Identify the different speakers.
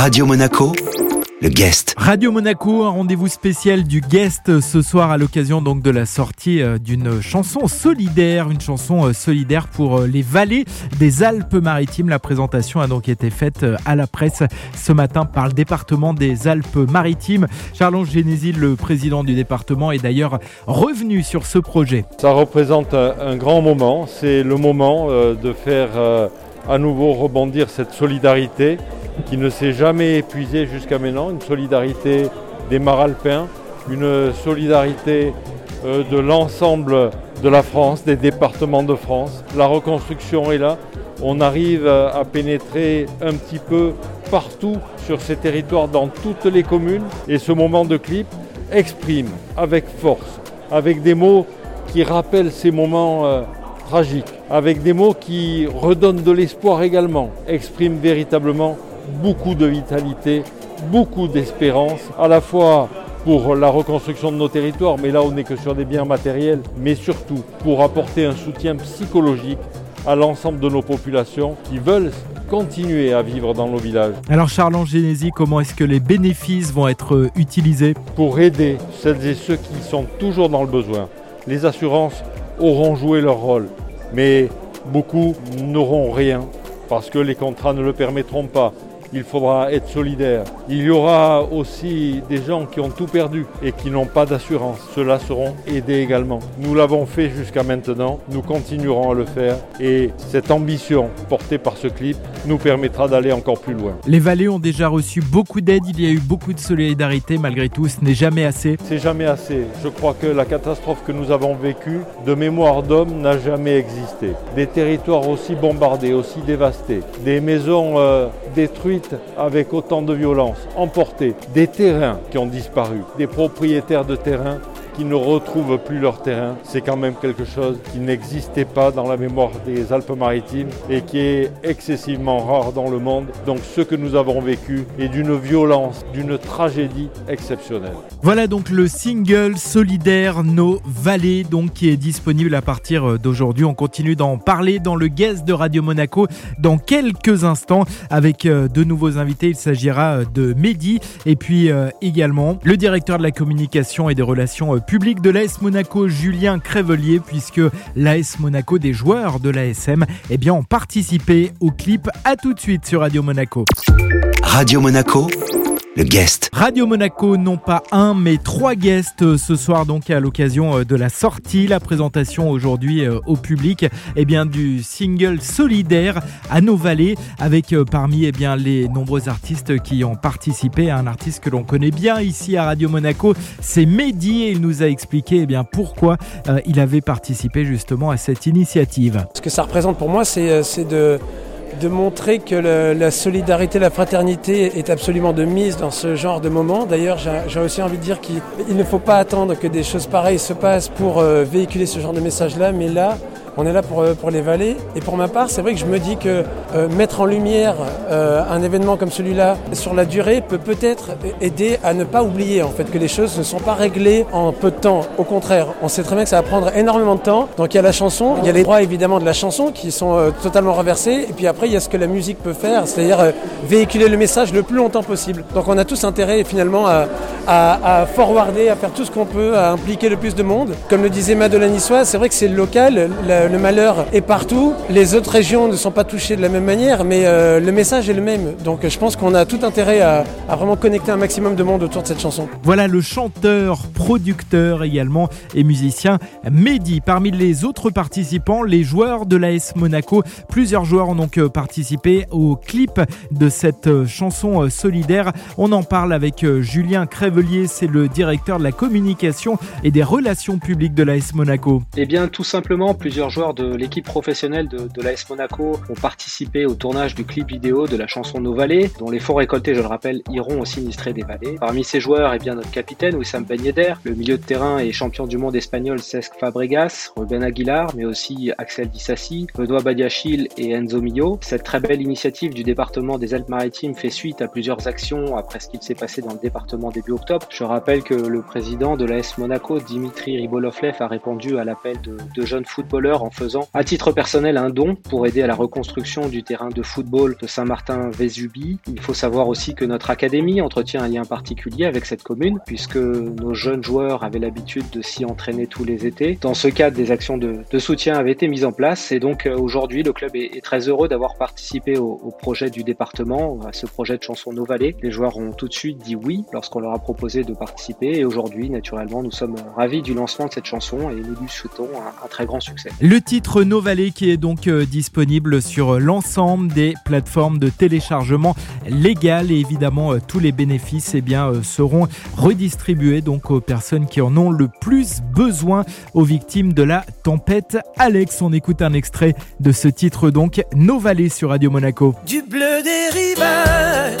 Speaker 1: Radio Monaco, le guest.
Speaker 2: Radio Monaco, un rendez-vous spécial du guest ce soir à l'occasion donc de la sortie euh, d'une chanson solidaire, une chanson euh, solidaire pour euh, les vallées des Alpes-Maritimes. La présentation a donc été faite à la presse ce matin par le département des Alpes-Maritimes. Charles Génésil, le président du département, est d'ailleurs revenu sur ce projet.
Speaker 3: Ça représente un grand moment. C'est le moment de faire à nouveau rebondir cette solidarité qui ne s'est jamais épuisée jusqu'à maintenant, une solidarité des maralpins, une solidarité euh, de l'ensemble de la France, des départements de France. La reconstruction est là. On arrive à pénétrer un petit peu partout sur ces territoires, dans toutes les communes. Et ce moment de clip exprime avec force, avec des mots qui rappellent ces moments euh, tragiques, avec des mots qui redonnent de l'espoir également, exprime véritablement beaucoup de vitalité, beaucoup d'espérance, à la fois pour la reconstruction de nos territoires, mais là on n'est que sur des biens matériels, mais surtout pour apporter un soutien psychologique à l'ensemble de nos populations qui veulent continuer à vivre dans nos villages.
Speaker 2: Alors Charles Angénési, comment est-ce que les bénéfices vont être euh, utilisés?
Speaker 3: Pour aider celles et ceux qui sont toujours dans le besoin. Les assurances auront joué leur rôle, mais beaucoup n'auront rien parce que les contrats ne le permettront pas il faudra être solidaire. Il y aura aussi des gens qui ont tout perdu et qui n'ont pas d'assurance. Ceux-là seront aidés également. Nous l'avons fait jusqu'à maintenant, nous continuerons à le faire et cette ambition portée par ce clip nous permettra d'aller encore plus loin.
Speaker 2: Les vallées ont déjà reçu beaucoup d'aide, il y a eu beaucoup de solidarité, malgré tout, ce n'est jamais assez.
Speaker 3: C'est jamais assez. Je crois que la catastrophe que nous avons vécue, de mémoire d'homme, n'a jamais existé. Des territoires aussi bombardés, aussi dévastés, des maisons euh, détruites avec autant de violence, emportés, des terrains qui ont disparu, des propriétaires de terrains qui ne retrouvent plus leur terrain, c'est quand même quelque chose qui n'existait pas dans la mémoire des Alpes-Maritimes et qui est excessivement rare dans le monde. Donc ce que nous avons vécu est d'une violence, d'une tragédie exceptionnelle.
Speaker 2: Voilà donc le single solidaire Nos Vallées donc qui est disponible à partir d'aujourd'hui. On continue d'en parler dans le guest de Radio Monaco dans quelques instants avec euh, de nouveaux invités. Il s'agira euh, de Mehdi et puis euh, également le directeur de la communication et des relations public de l'AS Monaco, Julien Crèvelier, puisque l'AS Monaco, des joueurs de l'ASM, eh bien, ont participé au clip. À tout de suite sur Radio Monaco.
Speaker 1: Radio Monaco le guest.
Speaker 2: Radio Monaco, non pas un, mais trois guests euh, ce soir, donc à l'occasion euh, de la sortie, la présentation aujourd'hui euh, au public eh bien, du single solidaire à nos vallées, avec parmi eh bien, les nombreux artistes qui ont participé. Un artiste que l'on connaît bien ici à Radio Monaco, c'est Mehdi, et il nous a expliqué eh bien, pourquoi il avait participé justement à cette initiative.
Speaker 4: Ce que ça représente pour moi, c'est de de montrer que la solidarité, la fraternité est absolument de mise dans ce genre de moment. D'ailleurs, j'ai aussi envie de dire qu'il ne faut pas attendre que des choses pareilles se passent pour euh, véhiculer ce genre de message-là, mais là, on est là pour, euh, pour les vallées. Et pour ma part, c'est vrai que je me dis que euh, mettre en lumière euh, un événement comme celui-là sur la durée peut peut-être aider à ne pas oublier en fait que les choses ne sont pas réglées en peu de temps. Au contraire, on sait très bien que ça va prendre énormément de temps. Donc il y a la chanson, il y a les droits évidemment de la chanson qui sont totalement renversés. Et puis après, il y a ce que la musique peut faire, c'est-à-dire véhiculer le message le plus longtemps possible. Donc on a tous intérêt finalement à, à, forwarder, à faire tout ce qu'on peut, à impliquer le plus de monde. Comme le disait Madeleine Niçois, c'est vrai que c'est local le malheur est partout. Les autres régions ne sont pas touchées de la même manière, mais euh, le message est le même. Donc je pense qu'on a tout intérêt à, vraiment connecter un maximum de monde autour de cette chanson.
Speaker 2: Voilà le chanteur, producteur également et musicien Mehdi. Parmi les autres participants, les joueurs de l'AS Monaco. Plusieurs joueurs ont donc euh, participé au clip de cette euh, chanson solidaire. On en parle avec Julien Crèvelier, c'est le directeur de la communication et des relations publiques de l'AS Monaco.
Speaker 5: Eh bien, tout simplement, plusieurs joueurs de l'équipe professionnelle de, l'AS Monaco ont participé au tournage du clip vidéo de la chanson Nos Vallées, dont les fonds récoltés, je le rappelle, iront au sinistré des vallées. Parmi ces joueurs, eh bien, notre capitaine Wissam Ben le milieu de terrain et champion du monde espagnol Cesc Fabregas, Ruben Aguilar, mais aussi Axel Dissassi, Benoît Badiachil et Enzo Mio. Cette très belle initiative du département des Alpes-Maritimes fait suite à plusieurs actions après ce qu'il s'est passé dans le département début octobre. Je rappelle que le président de l'AS Monaco, Dimitri Ribolovlev, a répondu à l'appel de, de jeunes footballeurs en faisant à titre personnel un don pour aider à la reconstruction du terrain de football de Saint-Martin-Vésubie. Il faut savoir aussi que notre académie entretient un lien particulier avec cette commune puisque nos jeunes joueurs avaient l'habitude de s'y entraîner tous les étés. Dans ce cadre, des actions de, soutien avaient été mises en place et donc euh, aujourd'hui le club est, très heureux d'avoir participé au, projet du département, à ce projet de chanson Nos Vallées. Les joueurs ont tout de suite dit oui lorsqu'on leur a proposé de participer et aujourd'hui naturellement nous sommes ravis du lancement de cette chanson et nous lui souhaitons un, très grand succès.
Speaker 2: Le titre Nos Vallées qui est donc euh, disponible sur l'ensemble des plateformes de téléchargement légal et évidemment euh, tous les bénéfices eh seront redistribués aux personnes qui en ont le plus besoin aux victimes de la tempête. Alex, on écoute un extrait de ce titre donc, Nos Vallées sur Radio Monaco.
Speaker 6: Du bleu des rivages